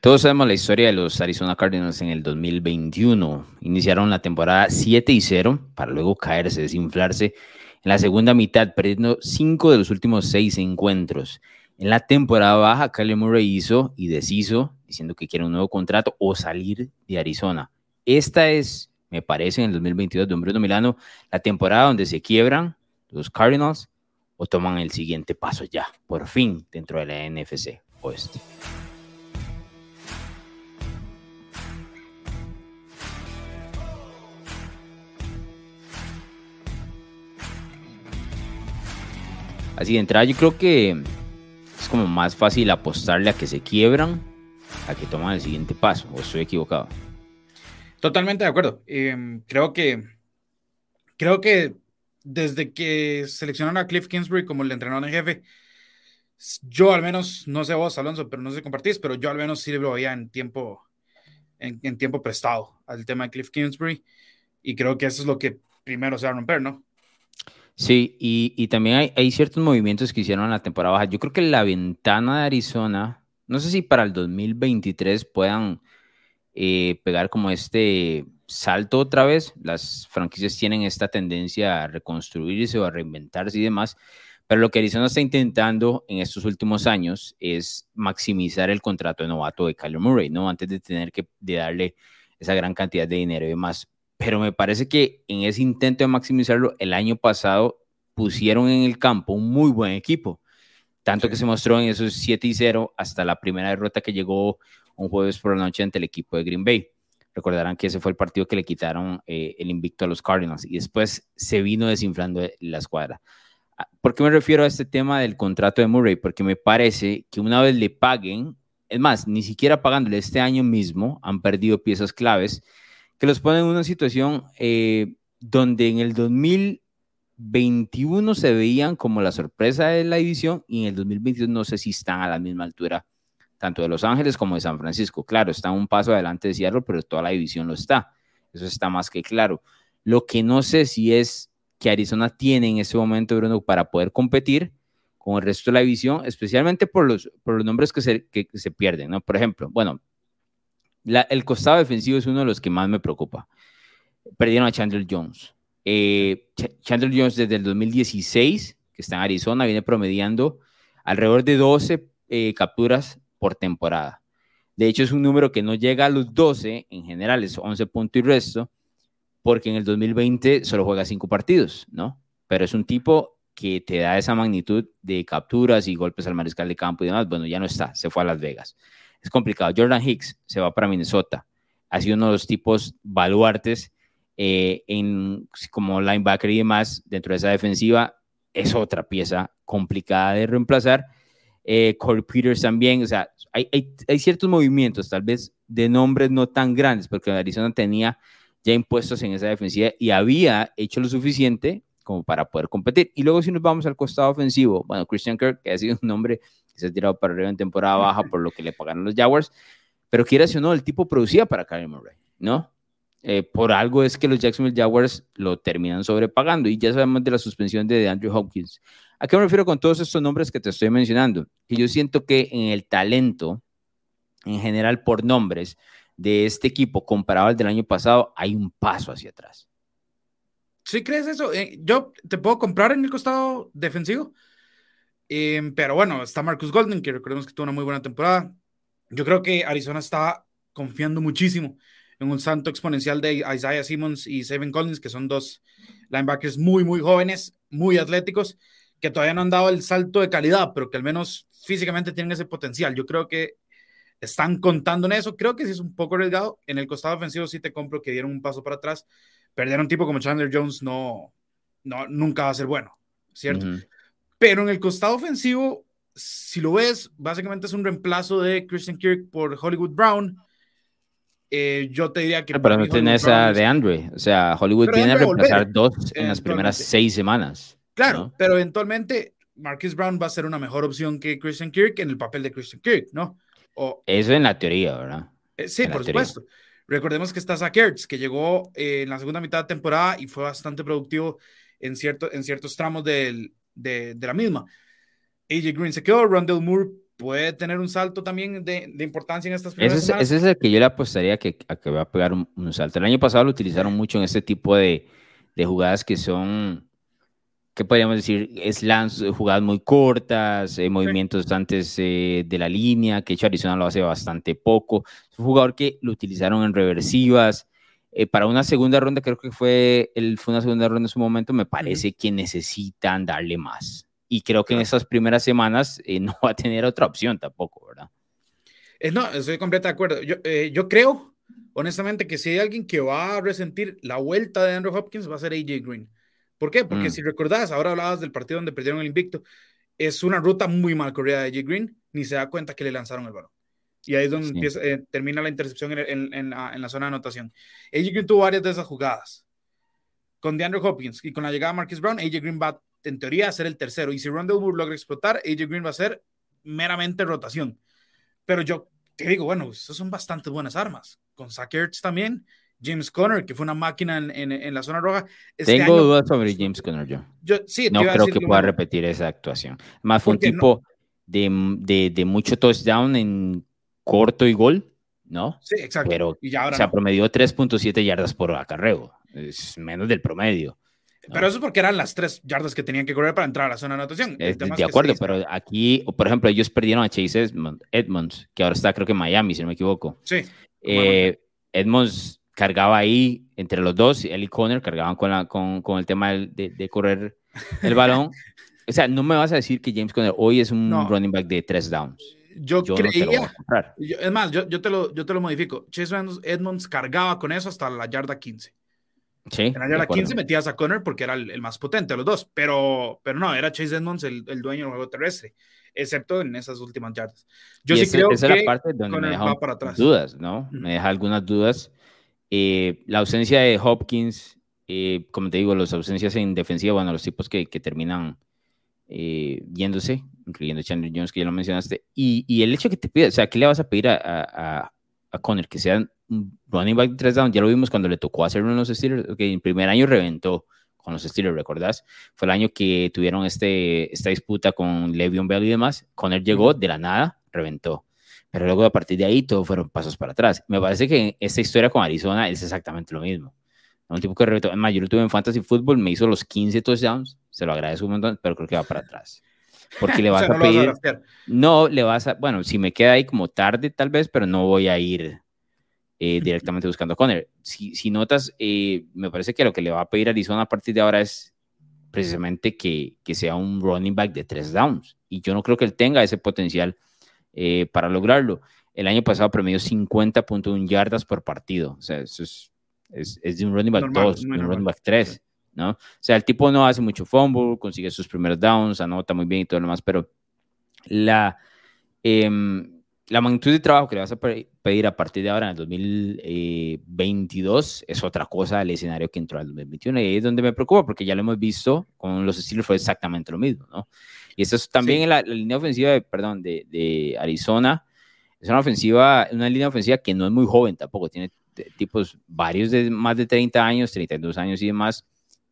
Todos sabemos la historia de los Arizona Cardinals en el 2021. Iniciaron la temporada 7 y 0 para luego caerse, desinflarse en la segunda mitad, perdiendo 5 de los últimos 6 encuentros. En la temporada baja, Kyler Murray hizo y deshizo, diciendo que quiere un nuevo contrato o salir de Arizona. Esta es, me parece, en el 2022 de Bruno Milano, la temporada donde se quiebran los Cardinals o toman el siguiente paso ya, por fin, dentro de la NFC Oeste. Así de entrada, yo creo que es como más fácil apostarle a que se quiebran a que toman el siguiente paso. ¿O estoy equivocado? Totalmente de acuerdo. Em, creo que creo que desde que seleccionaron a Cliff Kingsbury como el entrenador en jefe, yo al menos, no sé vos, Alonso, pero no sé si compartís, pero yo al menos sí lo veía en tiempo, en, en, tiempo prestado al tema de Cliff Kingsbury. Y creo que eso es lo que primero se va a romper, ¿no? Sí, y, también hay, ciertos movimientos que hicieron en la temporada baja. Yo creo que la ventana de Arizona, no sé si para el 2023 puedan eh, pegar como este salto otra vez. Las franquicias tienen esta tendencia a reconstruirse o a reinventarse y demás. Pero lo que Arizona está intentando en estos últimos años es maximizar el contrato de novato de Kyler Murray, ¿no? Antes de tener que darle esa gran cantidad de dinero y demás pero me parece que en ese intento de maximizarlo, el año pasado pusieron en el campo un muy buen equipo, tanto que se mostró en esos 7 y 0 hasta la primera derrota que llegó un jueves por la noche ante el equipo de Green Bay. Recordarán que ese fue el partido que le quitaron eh, el invicto a los Cardinals y después se vino desinflando la escuadra. Ah, ¿Por qué me refiero a este tema del contrato de Murray? Porque me parece que una vez le paguen, es más, ni siquiera pagándole este año mismo, han perdido piezas claves que los ponen en una situación eh, donde en el 2021 se veían como la sorpresa de la división y en el 2022 no sé si están a la misma altura tanto de Los Ángeles como de San Francisco. Claro, están un paso adelante de Seattle, pero toda la división lo está. Eso está más que claro. Lo que no sé si es que Arizona tiene en ese momento, Bruno, para poder competir con el resto de la división, especialmente por los, por los nombres que se, que se pierden, ¿no? Por ejemplo, bueno, el costado defensivo es uno de los que más me preocupa. Perdieron a Chandler Jones. Eh, Chandler Jones desde el 2016, que está en Arizona, viene promediando alrededor de 12 eh, capturas por temporada. De hecho, es un número que no llega a los 12, en general es 11 puntos y resto, porque en el 2020 solo juega 5 partidos, ¿no? Pero es un tipo que te da esa magnitud de capturas y golpes al mariscal de campo y demás. Bueno, ya no está, se fue a Las Vegas es complicado. Jordan Hicks se va para Minnesota. Ha sido uno de los tipos baluartes eh, en, como linebacker y demás dentro de esa defensiva. Es otra pieza complicada de reemplazar. Eh, Corey Peters también, o sea, hay, hay, ciertos movimientos, tal vez de nombres no tan grandes, porque Arizona tenía ya impuestos en esa defensiva y había hecho lo suficiente como para poder competir. Y luego si nos vamos al costado ofensivo, bueno, Christian Kirk, que ha sido un nombre se ha tirado para arriba en temporada baja por lo que le pagaron los Jaguars, pero quieras o no, el tipo producía para Kyler Murray, ¿no? Eh, por algo es que los Jacksonville Jaguars lo terminan sobrepagando y ya sabemos de la suspensión de Andrew Hopkins. ¿A qué me refiero con todos estos nombres que te estoy mencionando? Que yo siento que en el talento, en general por nombres, de este equipo comparado al del año pasado, hay un paso hacia atrás. ¿Sí crees eso? Eh, yo te puedo comprar en el costado defensivo, Em, pero bueno, está Marcus Golden, que recordemos que tuvo una muy buena temporada. Yo creo que Arizona está confiando muchísimo en un santo exponencial de Isaiah Simmons y Seven Collins, que son dos linebackers muy, muy jóvenes, muy atléticos, que todavía no han dado el salto de calidad, pero que al menos físicamente tienen ese potencial. Yo creo que están contando en eso. Creo que sí es un poco arriesgado. En el costado ofensivo sí te compro que dieron un paso para atrás. Perder a un tipo como Chandler Jones no, no nunca va a ser bueno, ¿cierto? Pero en el costado ofensivo, si lo ves, básicamente es un reemplazo de Christian Kirk por Hollywood Brown. Eh, yo te diría que. Pero no tienes a de Andre. O sea, Hollywood viene a reemplazar dos en las primeras seis semanas. Claro, pero eventualmente Marcus Brown va a ser una mejor opción que Christian Kirk en el papel de Christian Kirk, ¿no? O, Eso en la teoría, ¿verdad? Eh, sí, por supuesto. Recordemos que está Zach Ertz, que llegó eh, en la segunda mitad de temporada y fue bastante productivo en, cierto, en ciertos tramos del, de, la misma. AJ Green se quedó, Rondell Moore puede tener un salto también de, de importancia en estas primeras ese, ese es el que yo le apostaría que, a que va a pegar un, salto. El año pasado lo utilizaron mucho en este tipo de, de jugadas que son, ¿qué podríamos decir? Slams, jugadas muy cortas, eh, movimientos antes eh, de la línea, que hecho Arizona lo hace bastante poco. Es un jugador que lo utilizaron en reversivas. Eh, para una segunda ronda, creo que fue, el, fue una segunda ronda en su momento, me parece que necesitan darle más y creo que en esas primeras semanas eh, no va a tener otra opción tampoco, ¿verdad? Eh, no, estoy completamente de acuerdo. Yo, eh, yo creo, honestamente, que si hay alguien que va a resentir la vuelta de Andrew Hopkins, va a ser AJ Green. ¿Por qué? Porque mm. si recordás, ahora hablabas del partido donde perdieron el invicto, es una ruta muy mal corrida de AJ Green, ni se da cuenta que le lanzaron el balón. Y ahí es donde termina la intercepción en, en, la, en, la, zona de anotación. AJ Green tuvo varias de esas jugadas. Con DeAndre Hopkins y con la llegada de Marcus Brown, AJ Green va en teoría, a ser el tercero. Y si Rondell Moore logra explotar, AJ Green va a ser meramente rotación. Pero yo te digo, bueno, esas son bastante buenas armas. Con Zach también, James Conner, que fue una máquina en, en, la zona roja. Este Tengo dudas sobre James Conner yo. yo sí, no creo que pueda repetir esa actuación. Más fue un tipo de, de, de, mucho touchdown en corto y gol, ¿no? Sí, exacto. Pero y ya ahora o sea, promedió 3.7 yardas por acarreo. Es menos del promedio. Pero eso es porque eran las tres yardas que tenían que correr para entrar a la zona de anotación. de acuerdo, pero aquí, por ejemplo, ellos perdieron a Chase Edmonds, que ahora está creo que en Miami, si no me equivoco. Sí. Eh, Edmonds cargaba ahí entre los dos, él y Conner cargaban con, la, con, con el tema de, de, correr el balón. o sea, no me vas a decir que James Conner hoy es un running back de tres downs. Yo, creía, es más, yo, yo, te lo, yo te lo modifico. Chase Edmonds cargaba con eso hasta la yarda 15. Sí, en la 15 metías a Connor porque era el, más potente de los dos, pero, pero no, era Chase Edmonds el, el, dueño del juego terrestre, excepto en esas últimas yardas. Yo sí creo esa que es la parte donde me deja para atrás. dudas, ¿no? Me deja algunas dudas. Eh, la ausencia de Hopkins, eh, como te digo, las ausencias en defensiva, bueno, los tipos que, que terminan eh, yéndose, incluyendo Chandler Jones, que ya lo mencionaste, y, y, el hecho que te pida, o sea, ¿qué le vas a pedir a, a, a Connor? Que sean running back de tres down, ya lo vimos cuando le tocó hacerlo en los Steelers, que en primer año reventó con los Steelers, ¿recordás? Fue el año que tuvieron este, esta disputa con Le'Veon Bell y demás. Con él llegó de la nada, reventó. Pero luego a partir de ahí todo fueron pasos para atrás. Me parece que esta historia con Arizona es exactamente lo mismo. Un tipo que reventó. Además, yo lo tuve en Fantasy Football, me hizo los 15 touchdowns, se lo agradezco un montón, pero creo que va para atrás. Porque le vas a pedir. no, le vas a. Bueno, si me queda ahí como tarde, tal vez, pero no voy a ir eh, directamente buscando a Conner. Si, si notas, eh, me parece que lo que le va a pedir Arizona a partir de ahora es precisamente que, que, sea un running back de tres downs. Y yo no creo que él tenga ese potencial eh, para lograrlo. El año pasado promedió 50.1 yardas por partido. O sea, eso es, es, es de un running back 2, un running back 3. ¿no? O sea, el tipo no hace mucho fumble, consigue sus primeros downs, anota muy bien y todo lo demás, pero la... Eh, la magnitud de trabajo que le vas a pedir a partir de ahora en el 2022 es otra cosa del escenario que entró al 2021 y ahí es donde me preocupa porque ya lo hemos visto con los Steelers fue exactamente lo mismo, ¿no? Y eso es también en la, línea ofensiva de, perdón, de, de, Arizona, es una ofensiva, una línea ofensiva que no es muy joven tampoco, tiene tipos varios de más de 30 años, 32 años y demás.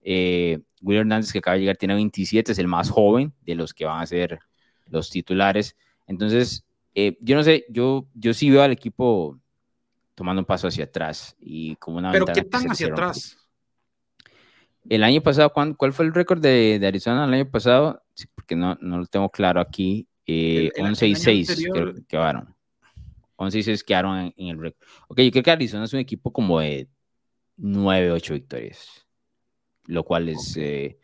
Eh, Will Hernández que acaba de llegar tiene 27, es el más joven de los que van a ser los titulares. Entonces, eh, yo no sé, yo, yo sí veo al equipo tomando un paso hacia atrás y como una ¿Pero qué tan hacia atrás? El año pasado, ¿cuál, cuál fue el récord de, de, Arizona el año pasado? Porque no, no lo tengo claro aquí. Eh, 11 y 6 creo que quedaron. 11 y 6 quedaron en, en el récord. Ok, yo creo que Arizona es un equipo como de 9, 8 victorias, lo cual es, eh,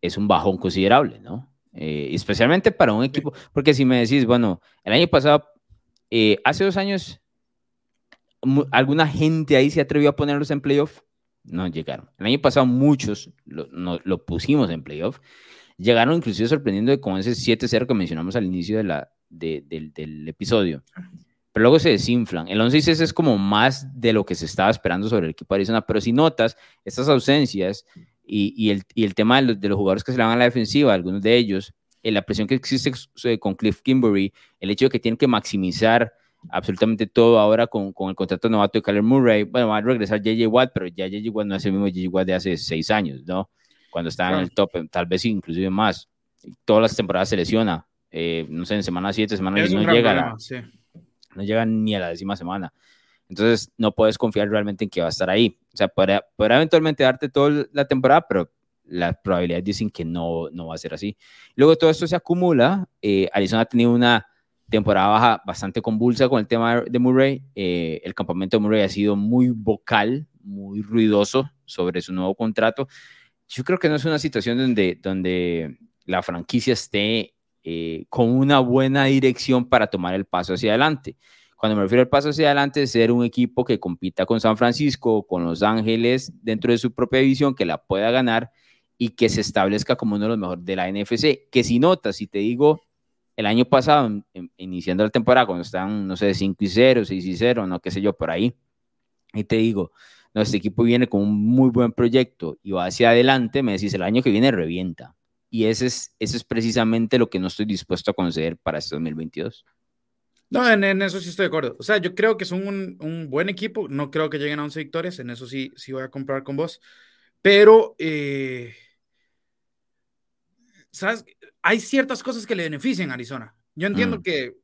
es un bajón considerable, ¿no? Eh, especialmente para un equipo, porque si me decís, bueno, el año pasado, eh, hace dos años, ¿alguna gente ahí se atrevió a ponerlos en playoff? No llegaron. El año pasado muchos lo, lo pusimos en playoff. Llegaron inclusive sorprendiendo con ese 7-0 que mencionamos al inicio de la, del, del, episodio. Pero luego se desinflan. El 11 6 es como más de lo que se estaba esperando sobre el equipo de Arizona. Pero si notas, estas ausencias y, el, y el, tema de los, jugadores que se le van a la defensiva, algunos de ellos, en la presión que existe con Cliff Kimberly, el hecho de que tienen que maximizar absolutamente todo ahora con, con el contrato novato de Kyler Murray. Bueno, va a regresar JJ Watt, pero ya JJ Watt no es el mismo JJ Watt de hace seis años, ¿no? Cuando estaba en el top, tal vez inclusive más. Todas las temporadas se lesiona eh, no sé, en semana 7, semana 10 no llega, no llega ni a la décima semana. Entonces, no puedes confiar realmente en que va a estar ahí. O sea, podrá, eventualmente darte toda la temporada, pero las probabilidades dicen que no, no va a ser así. Luego todo esto se acumula. Eh, Arizona ha tenido una temporada baja bastante convulsa con el tema de Murray. Eh, el campamento de Murray ha sido muy vocal, muy ruidoso sobre su nuevo contrato. Yo creo que no es una situación donde, donde la franquicia esté eh, con una buena dirección para tomar el paso hacia adelante. Cuando me refiero al paso hacia adelante, es ser un equipo que compita con San Francisco, con Los Ángeles, dentro de su propia división, que la pueda ganar y que se establezca como uno de los mejores de la NFC. Que si notas, si te digo, el año pasado, iniciando la temporada, cuando están, no sé, 5 y 0, 6 y 0, no qué sé yo, por ahí, y te digo, no, este equipo viene con un muy buen proyecto y va hacia adelante, me decís, el año que viene revienta. Y ese es, ese es precisamente lo que no estoy dispuesto a conceder para este 2022. No, en, eso sí estoy de acuerdo. O sea, yo creo que son un, un, buen equipo. No creo que lleguen a 11 victorias. En eso sí, sí voy a comprar con vos. Pero, eh, ¿sabes? Hay ciertas cosas que le benefician a Arizona. Yo entiendo mm. que,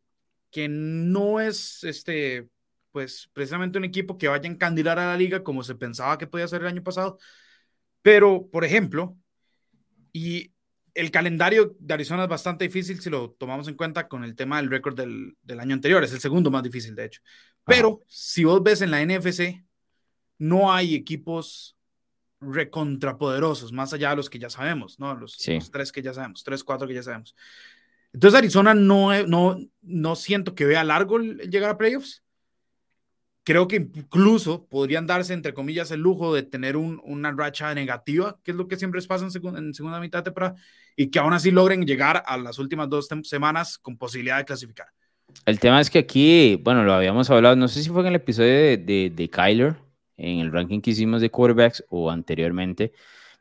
que no es este, pues, precisamente un equipo que vaya a encandilar a la liga como se pensaba que podía ser el año pasado. Pero, por ejemplo, y el calendario de Arizona es bastante difícil si lo tomamos en cuenta con el tema del récord del, del, año anterior. Es el segundo más difícil, de hecho. Pero si vos ves en la NFC, no hay equipos recontrapoderosos, más allá de los que ya sabemos, ¿no? Los, los, tres que ya sabemos, tres, cuatro que ya sabemos. Entonces Arizona no, no, no siento que vea largo el llegar a playoffs creo que incluso podrían darse, entre comillas, el lujo de tener una racha negativa, que es lo que siempre pasa en, segunda mitad de temporada, y que aún así logren llegar a las últimas dos semanas con posibilidad de clasificar. El tema es que aquí, bueno, lo habíamos hablado, no sé si fue en el episodio de, de, de Kyler, en el ranking que hicimos de quarterbacks o anteriormente,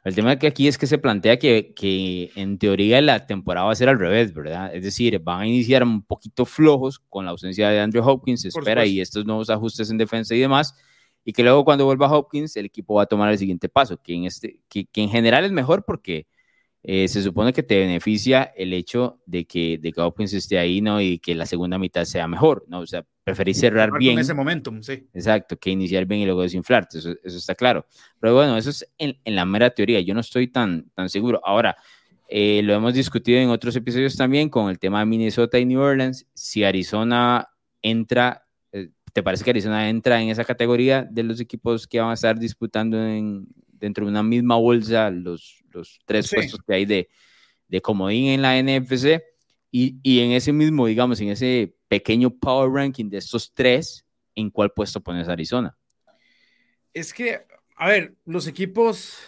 el tema que aquí es que se plantea que, que, en teoría la temporada va a ser al revés, ¿verdad? Es decir, van a iniciar un poquito flojos con la ausencia de Andrew Hopkins, se espera, y estos nuevos ajustes en defensa y demás, y que luego cuando vuelva Hopkins, el equipo va a tomar el siguiente paso, que en, este, que, que en general es mejor porque eh, se supone que te beneficia el hecho de que, de que Hopkins esté ahí, ¿no? Y que la segunda mitad sea mejor, ¿no? O sea, preferís cerrar bien. En ese momentum, sí. Exacto, que iniciar bien y luego desinflarte, eso, eso está claro. Pero bueno, eso es en, en, la mera teoría, yo no estoy tan, tan seguro. Ahora, eh, lo hemos discutido en otros episodios también con el tema de Minnesota y New Orleans. Si Arizona entra, eh, ¿te parece que Arizona entra en esa categoría de los equipos que van a estar disputando en, dentro de una misma bolsa los, los tres puestos que hay de, de comodín en la NFC. Y, y, en ese mismo, digamos, en ese pequeño power ranking de estos tres, ¿en cuál puesto pones Arizona? Es que, a ver, los equipos,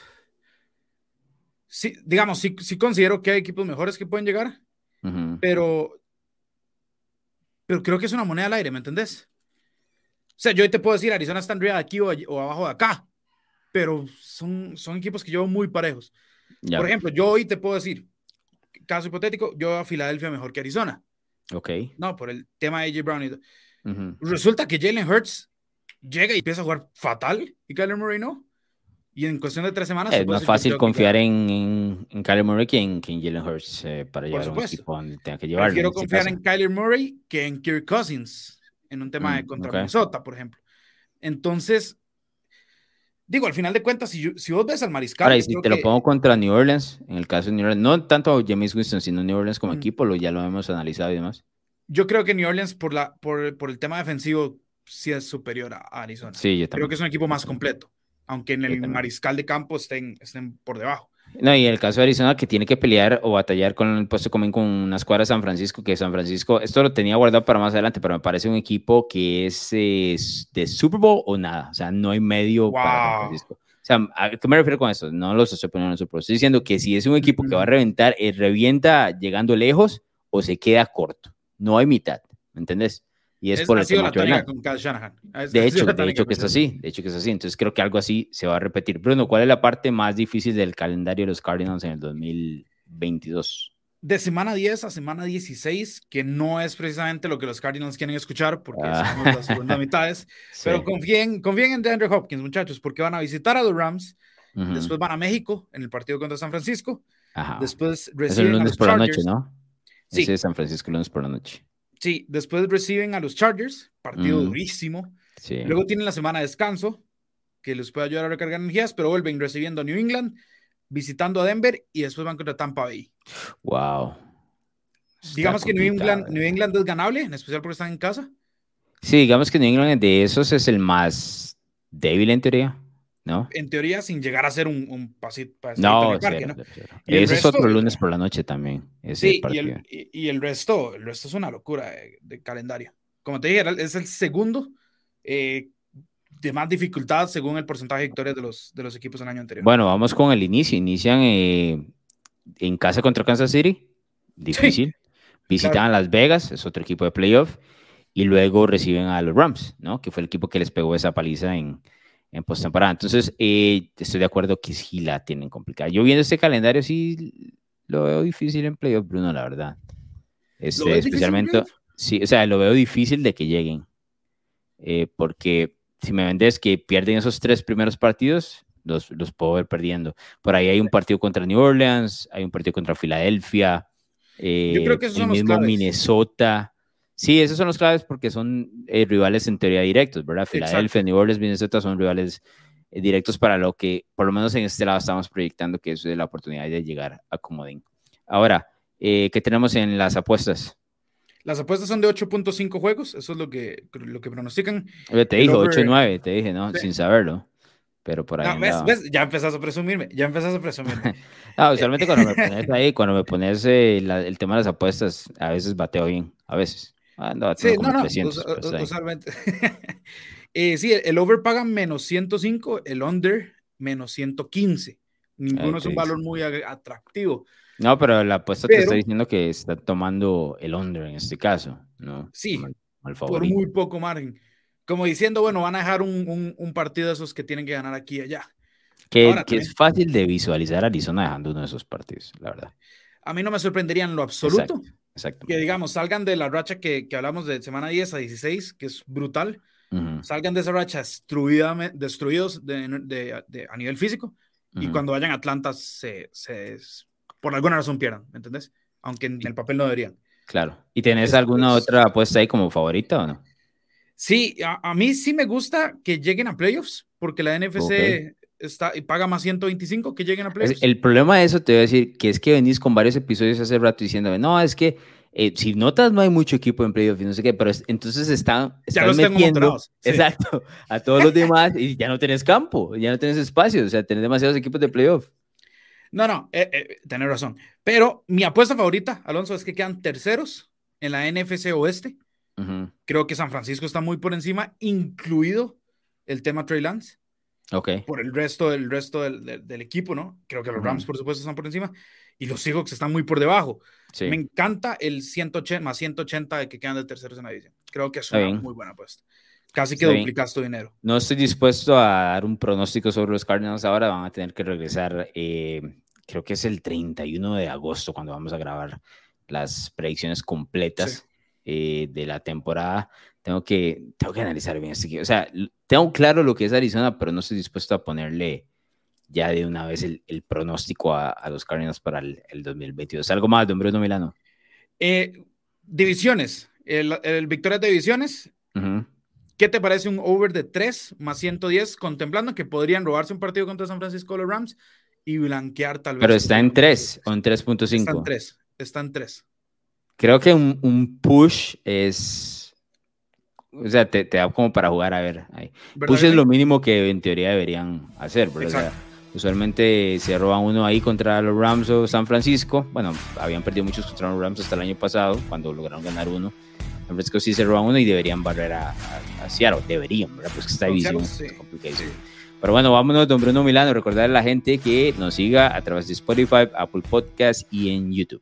sí, digamos, sí, sí considero que hay equipos mejores que pueden llegar, pero, pero creo que es una moneda al aire, ¿me entendés? O sea, yo hoy te puedo decir, Arizona está arriba de aquí o, o abajo de acá, pero son, son equipos que llevo muy parejos. Por ejemplo, yo hoy te puedo decir, caso hipotético, yo a Filadelfia mejor que Arizona. Ok. No, por el tema de AJ Brown. Y Resulta que Jalen Hurts llega y empieza a jugar fatal y Kyler Murray no. Y en cuestión de tres semanas. Es más fácil confiar en, en, en, Kyler Murray que en, que en Jalen Hurts eh, para llevar un equipo donde tenga que llevarlo. Quiero confiar en Kyler Murray que en Kirk Cousins en un tema de mm, contra Minnesota, por ejemplo. Entonces, digo, al final de cuentas, si, si vos ves al mariscal. Ahora, si te lo pongo contra New Orleans, en el caso de New Orleans, no tanto James Winston, sino New Orleans como equipo, lo, ya lo hemos analizado y demás. Yo creo que New Orleans, por, la, por, por el tema defensivo, sí es superior a Arizona. Sí, yo también. Creo que es un equipo más completo, aunque en el mariscal de campo estén, estén por debajo. No, y el caso de Arizona que tiene que pelear o batallar con el puesto común con una escuadra de San Francisco, que San Francisco, esto lo tenía guardado para más adelante, pero me parece un equipo que es, de Super Bowl o nada, o sea, no hay medio para San Francisco. O sea, ¿a qué me refiero con eso? No los estoy poniendo en Super Bowl, estoy diciendo que si es un equipo que va a reventar, eh, revienta llegando lejos o se queda corto, no hay mitad, ¿me entendés? Y es, por el tema De hecho, de hecho que es así, de hecho que es así. Entonces creo que algo así se va a repetir. Bruno, ¿cuál es la parte más difícil del calendario de los Cardinals en el 2022? De semana 10 a semana 16, que no es precisamente lo que los Cardinals quieren escuchar, porque ah. somos las segunda mitades, pero confíen, confíen en DeAndre Hopkins, muchachos, porque van a visitar a los Rams, después van a México en el partido contra San Francisco, después reciben es el lunes por la noche, ¿no? Sí. Ese es San Francisco lunes por la noche. Sí, después reciben a los Chargers, partido durísimo. Sí. Luego tienen la semana de descanso, que les puede ayudar a recargar energías, pero vuelven recibiendo a New England, visitando a Denver y después van contra Tampa Bay. Wow. digamos que New England, New England es ganable, en especial porque están en casa. Sí, digamos que New England de esos es el más débil en teoría. ¿No? En teoría, sin llegar a ser un, un pasito. no, Ese es otro lunes por la noche también. sí, y el, y, el, resto, el resto es una locura de, calendario. Como te dije, es el segundo eh, de más dificultad según el porcentaje de victorias de los, de los equipos del año anterior. Bueno, vamos con el inicio. Inician eh, en casa contra Kansas City, difícil. Visitan a Las Vegas, es otro equipo de playoff. Y luego reciben a los Rams, ¿no? Que fue el equipo que les pegó esa paliza en, en postemporada. Entonces, eh, estoy de acuerdo que sí la tienen complicada. Yo viendo este calendario, sí lo veo difícil en playoff, Bruno, la verdad. Este, especialmente, sí, o sea, lo veo difícil de que lleguen. Eh, porque si me vendes que pierden esos tres primeros partidos, los, los puedo ver perdiendo. Por ahí hay un partido contra New Orleans, hay un partido contra Filadelfia, eh, Yo creo que esos el mismo Minnesota. Sí, esos son los claves porque son eh, rivales en teoría directos, ¿verdad? Filadelfia, New Orleans, Minnesota son rivales eh, directos para lo que, por lo menos en este lado, estamos proyectando que eso es la oportunidad de llegar a Comodín. Ahora, eh, ¿qué tenemos en las apuestas? Las apuestas son de 8.5 juegos, eso es lo que, lo que pronostican. te dijo 8 9, te dije, ¿no? Sin saberlo. Pero por ahí. No, ves, Ya empezás a presumirme, ya empezás a presumirme. no, usualmente cuando me pones ahí, cuando me pones el tema de las apuestas, a veces bateo bien, a veces. Ah, no, sí, no, no, usualmente. eh, sí, el over paga menos 105, el under menos 115. Ninguno es un valor muy atractivo. No, pero la apuesta te está diciendo que está tomando el under en este caso, ¿no? Sí, por muy poco margen. Como diciendo, bueno, van a dejar un, un, partido de esos que tienen que ganar aquí y allá. Que, que es fácil de visualizar Arizona dejando uno de esos partidos, la verdad. A mí no me sorprendería en lo absoluto. Que digamos, salgan de la racha que, que, hablamos de semana 10 a 16, que es brutal. Salgan de esa racha destruida, destruidos de, de, a nivel físico. Y cuando vayan a Atlanta, se, se, por alguna razón pierdan, ¿me entendés? Aunque en el papel no deberían. Claro. ¿Y tenés alguna otra apuesta ahí como favorita o no? Sí, a, mí sí me gusta que lleguen a playoffs, porque la NFC está y paga más 125 que lleguen a playoffs. El problema de eso te voy a decir que es que venís con varios episodios hace rato diciéndome, no, es que eh, si notas no hay mucho equipo en playoffs y no sé qué, pero entonces están, están metiendo exacto, a todos los demás y ya no tenés campo, ya no tenés espacio, o sea, tenés demasiados equipos de playoff. No, no, eh, eh, tenés razón. Pero mi apuesta favorita, Alonso, es que quedan terceros en la NFC Oeste. Creo que San Francisco está muy por encima, incluido el tema Trey Lance. Por el resto, del, resto del, equipo, ¿no? Creo que los Rams, por supuesto, están por encima. Y los Seahawks están muy por debajo. Me encanta el 180, más 180 de que quedan de terceros en la división. Creo que es una muy buena apuesta. Casi que duplicas tu dinero. No estoy dispuesto a dar un pronóstico sobre los Cardinals ahora. Van a tener que regresar, eh, creo que es el 31 de agosto cuando vamos a grabar las predicciones completas eh, de la temporada tengo que, tengo que analizar bien este O sea, tengo claro lo que es Arizona, pero no estoy dispuesto a ponerle ya de una vez el, el pronóstico a, a, los Cardinals para el, el, 2022. ¿Algo más, don Bruno Milano? Eh, divisiones. El, el victoria de divisiones. ¿Qué te parece un over de 3 más 110, contemplando que podrían robarse un partido contra San Francisco los Rams y blanquear tal vez? Pero está en 3 o en 3.5. Está en 3. Está en 3. Creo que un, un push es o sea, te, da como para jugar a ver. Ahí. Push es lo mínimo que en teoría deberían hacer, usualmente se roban uno ahí contra los Rams o San Francisco. Bueno, habían perdido muchos contra los Rams hasta el año pasado, cuando lograron ganar uno. San Francisco sí se roban uno y deberían barrer a, a, Seattle. Deberían, ¿verdad? Pues que está división Pero bueno, vámonos, don Bruno Milano. Recordar a la gente que nos siga a través de Spotify, Apple Podcast y en YouTube.